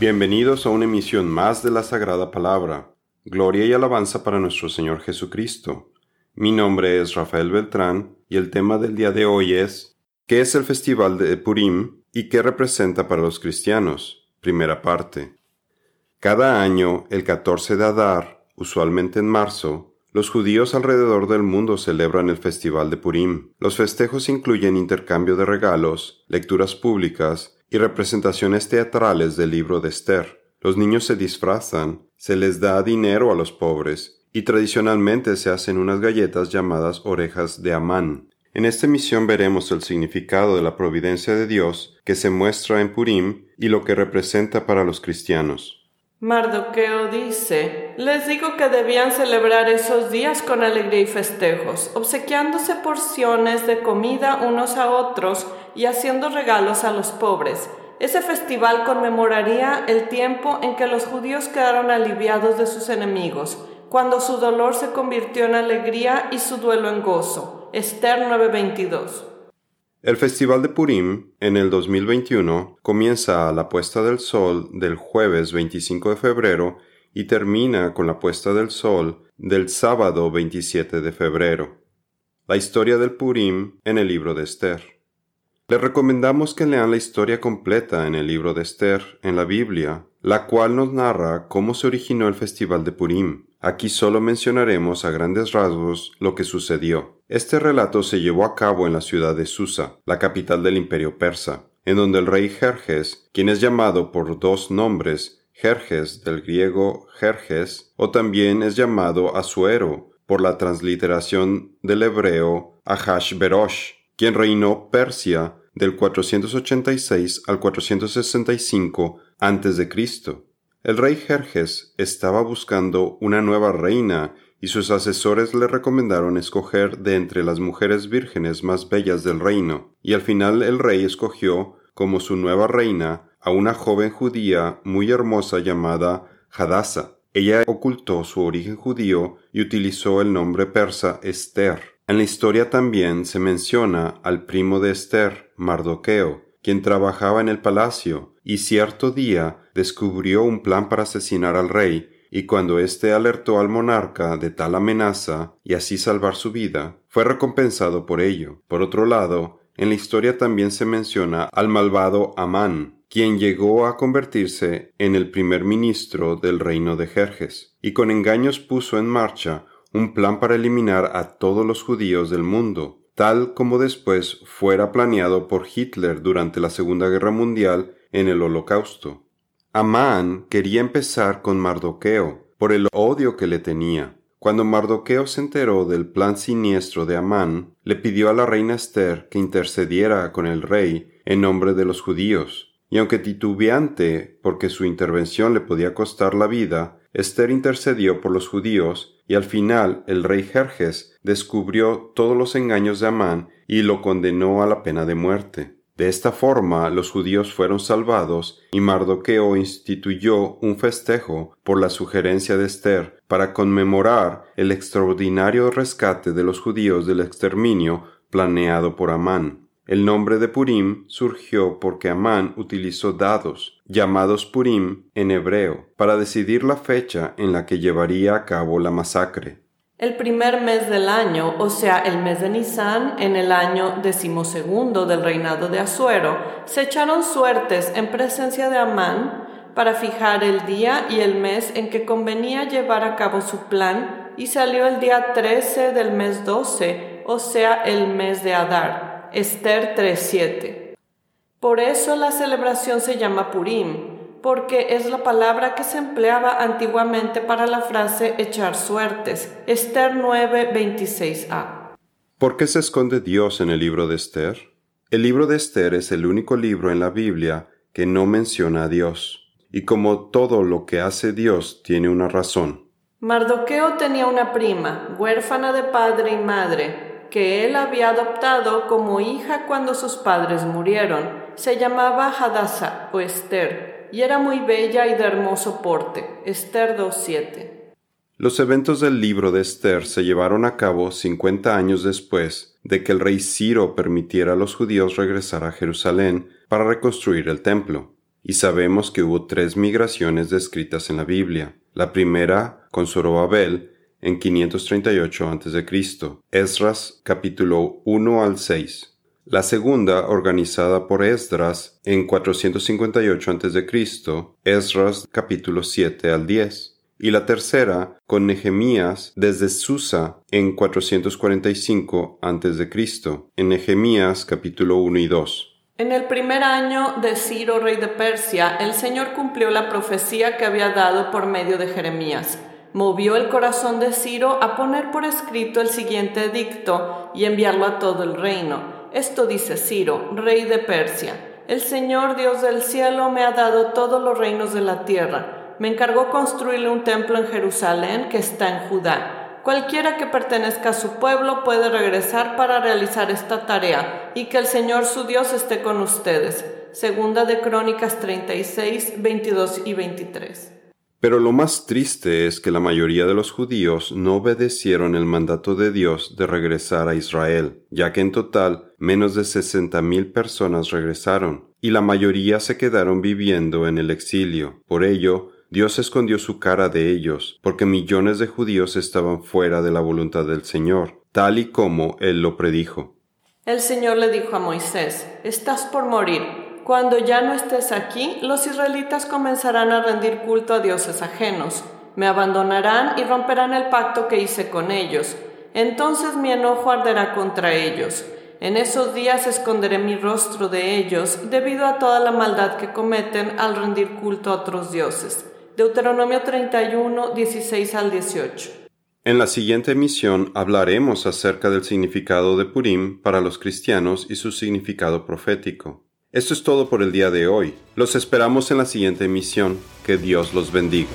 Bienvenidos a una emisión más de la Sagrada Palabra. Gloria y alabanza para nuestro Señor Jesucristo. Mi nombre es Rafael Beltrán y el tema del día de hoy es ¿Qué es el Festival de Purim y qué representa para los cristianos? Primera parte. Cada año, el 14 de Adar, usualmente en marzo, los judíos alrededor del mundo celebran el Festival de Purim. Los festejos incluyen intercambio de regalos, lecturas públicas y representaciones teatrales del libro de Esther. Los niños se disfrazan, se les da dinero a los pobres, y tradicionalmente se hacen unas galletas llamadas orejas de Amán. En esta misión veremos el significado de la providencia de Dios que se muestra en Purim y lo que representa para los cristianos. Mardoqueo dice, les digo que debían celebrar esos días con alegría y festejos, obsequiándose porciones de comida unos a otros y haciendo regalos a los pobres. Ese festival conmemoraría el tiempo en que los judíos quedaron aliviados de sus enemigos, cuando su dolor se convirtió en alegría y su duelo en gozo. Esther 9:22. El Festival de Purim, en el 2021, comienza a la puesta del sol del jueves 25 de febrero y termina con la puesta del sol del sábado 27 de febrero. La historia del Purim en el libro de Esther. Les recomendamos que lean la historia completa en el libro de Esther en la Biblia, la cual nos narra cómo se originó el Festival de Purim. Aquí solo mencionaremos a grandes rasgos lo que sucedió. Este relato se llevó a cabo en la ciudad de Susa, la capital del imperio persa, en donde el rey Jerjes, quien es llamado por dos nombres, Jerjes del griego Jerjes, o también es llamado Asuero por la transliteración del hebreo Ahashverosh, quien reinó Persia del 486 al 465 a.C. El rey Jerjes estaba buscando una nueva reina y sus asesores le recomendaron escoger de entre las mujeres vírgenes más bellas del reino, y al final el rey escogió como su nueva reina a una joven judía muy hermosa llamada Hadassah. Ella ocultó su origen judío y utilizó el nombre persa Esther. En la historia también se menciona al primo de Esther, Mardoqueo, quien trabajaba en el palacio, y cierto día descubrió un plan para asesinar al rey y cuando éste alertó al monarca de tal amenaza y así salvar su vida, fue recompensado por ello. Por otro lado, en la historia también se menciona al malvado Amán, quien llegó a convertirse en el primer ministro del reino de Jerjes, y con engaños puso en marcha un plan para eliminar a todos los judíos del mundo, tal como después fuera planeado por Hitler durante la Segunda Guerra Mundial en el Holocausto. Amán quería empezar con Mardoqueo, por el odio que le tenía. Cuando Mardoqueo se enteró del plan siniestro de Amán, le pidió a la reina Esther que intercediera con el rey en nombre de los judíos. Y aunque titubeante porque su intervención le podía costar la vida, Esther intercedió por los judíos y al final el rey Jerjes descubrió todos los engaños de Amán y lo condenó a la pena de muerte. De esta forma los judíos fueron salvados y Mardoqueo instituyó un festejo por la sugerencia de Esther para conmemorar el extraordinario rescate de los judíos del exterminio planeado por Amán. El nombre de Purim surgió porque Amán utilizó dados, llamados Purim en hebreo, para decidir la fecha en la que llevaría a cabo la masacre. El primer mes del año, o sea, el mes de Nisan, en el año decimosegundo del reinado de Asuero, se echaron suertes en presencia de Amán para fijar el día y el mes en que convenía llevar a cabo su plan, y salió el día 13 del mes 12, o sea, el mes de Adar. Esther 3.7. Por eso la celebración se llama Purim, porque es la palabra que se empleaba antiguamente para la frase echar suertes. Esther 9:26a. ¿Por qué se esconde Dios en el libro de Esther? El libro de Esther es el único libro en la Biblia que no menciona a Dios, y como todo lo que hace Dios tiene una razón. Mardoqueo tenía una prima, huérfana de padre y madre, que él había adoptado como hija cuando sus padres murieron. Se llamaba Hadassah o Esther y era muy bella y de hermoso porte. Esther 2.7. Los eventos del libro de Esther se llevaron a cabo cincuenta años después de que el rey Ciro permitiera a los judíos regresar a Jerusalén para reconstruir el templo. y sabemos que hubo tres migraciones descritas en la Biblia. La primera con Zorobabel en 538 a.C., Esdras capítulo 1 al 6. La segunda organizada por Esdras en 458 a.C., Esdras capítulo 7 al 10 y la tercera con Nehemías desde Susa en 445 a.C., en Nehemías capítulo 1 y 2. En el primer año de Ciro, rey de Persia, el Señor cumplió la profecía que había dado por medio de Jeremías. Movió el corazón de Ciro a poner por escrito el siguiente edicto y enviarlo a todo el reino. Esto dice Ciro, rey de Persia. El Señor Dios del cielo me ha dado todos los reinos de la tierra me encargó construirle un templo en Jerusalén que está en Judá. Cualquiera que pertenezca a su pueblo puede regresar para realizar esta tarea y que el Señor su Dios esté con ustedes. Segunda de Crónicas 36, 22 y 23. Pero lo más triste es que la mayoría de los judíos no obedecieron el mandato de Dios de regresar a Israel, ya que en total menos de sesenta mil personas regresaron, y la mayoría se quedaron viviendo en el exilio. Por ello, Dios escondió su cara de ellos, porque millones de judíos estaban fuera de la voluntad del Señor, tal y como Él lo predijo. El Señor le dijo a Moisés, Estás por morir. Cuando ya no estés aquí, los israelitas comenzarán a rendir culto a dioses ajenos. Me abandonarán y romperán el pacto que hice con ellos. Entonces mi enojo arderá contra ellos. En esos días esconderé mi rostro de ellos debido a toda la maldad que cometen al rendir culto a otros dioses. Deuteronomio 31, 16 al 18. En la siguiente emisión hablaremos acerca del significado de Purim para los cristianos y su significado profético. Esto es todo por el día de hoy. Los esperamos en la siguiente emisión. Que Dios los bendiga.